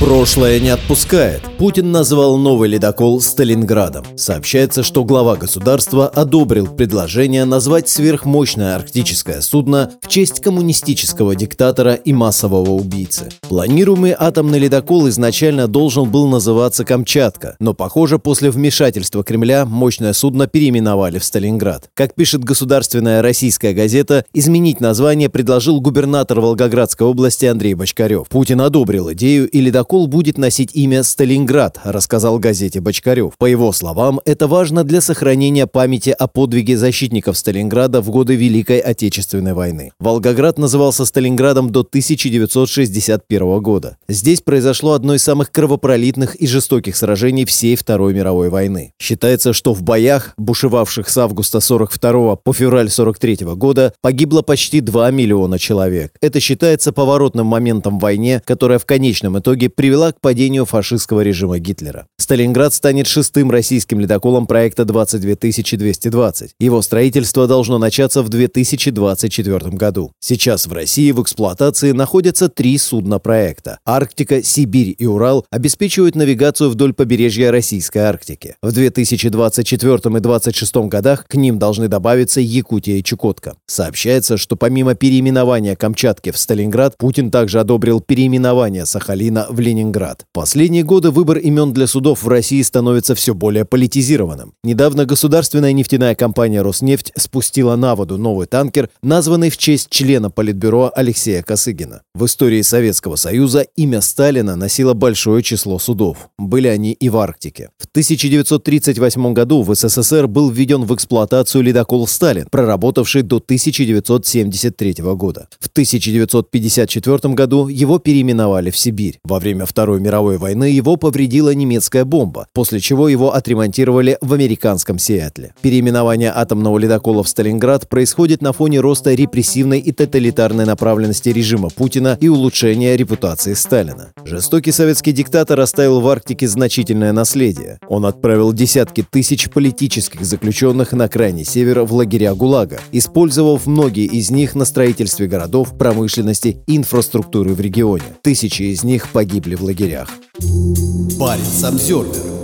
Прошлое не отпускает. Путин назвал новый ледокол Сталинградом. Сообщается, что глава государства одобрил предложение назвать сверхмощное арктическое судно в честь коммунистического диктатора и массового убийцы. Планируемый атомный ледокол изначально должен был называться «Камчатка», но, похоже, после вмешательства Кремля мощное судно переименовали в Сталинград. Как пишет государственная российская газета, изменить название предложил губернатор Волгоградской области Андрей Бочкарев. Путин одобрил идею и ледокол Протокол будет носить имя «Сталинград», рассказал газете Бочкарев. По его словам, это важно для сохранения памяти о подвиге защитников Сталинграда в годы Великой Отечественной войны. Волгоград назывался Сталинградом до 1961 года. Здесь произошло одно из самых кровопролитных и жестоких сражений всей Второй мировой войны. Считается, что в боях, бушевавших с августа 42 по февраль 43 года, погибло почти 2 миллиона человек. Это считается поворотным моментом в войне, которая в конечном итоге привела к падению фашистского режима Гитлера. Сталинград станет шестым российским ледоколом проекта 22220. Его строительство должно начаться в 2024 году. Сейчас в России в эксплуатации находятся три судна проекта. Арктика, Сибирь и Урал обеспечивают навигацию вдоль побережья Российской Арктики. В 2024 и 2026 годах к ним должны добавиться Якутия и Чукотка. Сообщается, что помимо переименования Камчатки в Сталинград, Путин также одобрил переименование Сахалина в Ленинград. Последние годы выбор имен для судов в России становится все более политизированным. Недавно государственная нефтяная компания «Роснефть» спустила на воду новый танкер, названный в честь члена Политбюро Алексея Косыгина. В истории Советского Союза имя Сталина носило большое число судов. Были они и в Арктике. В 1938 году в СССР был введен в эксплуатацию ледокол «Сталин», проработавший до 1973 года. В 1954 году его переименовали в Сибирь. Во время время Второй мировой войны его повредила немецкая бомба, после чего его отремонтировали в американском Сиэтле. Переименование атомного ледокола в Сталинград происходит на фоне роста репрессивной и тоталитарной направленности режима Путина и улучшения репутации Сталина. Жестокий советский диктатор оставил в Арктике значительное наследие. Он отправил десятки тысяч политических заключенных на крайний север в лагеря ГУЛАГа, использовав многие из них на строительстве городов, промышленности и инфраструктуры в регионе. Тысячи из них погибли в лагерях. Парень Самсервер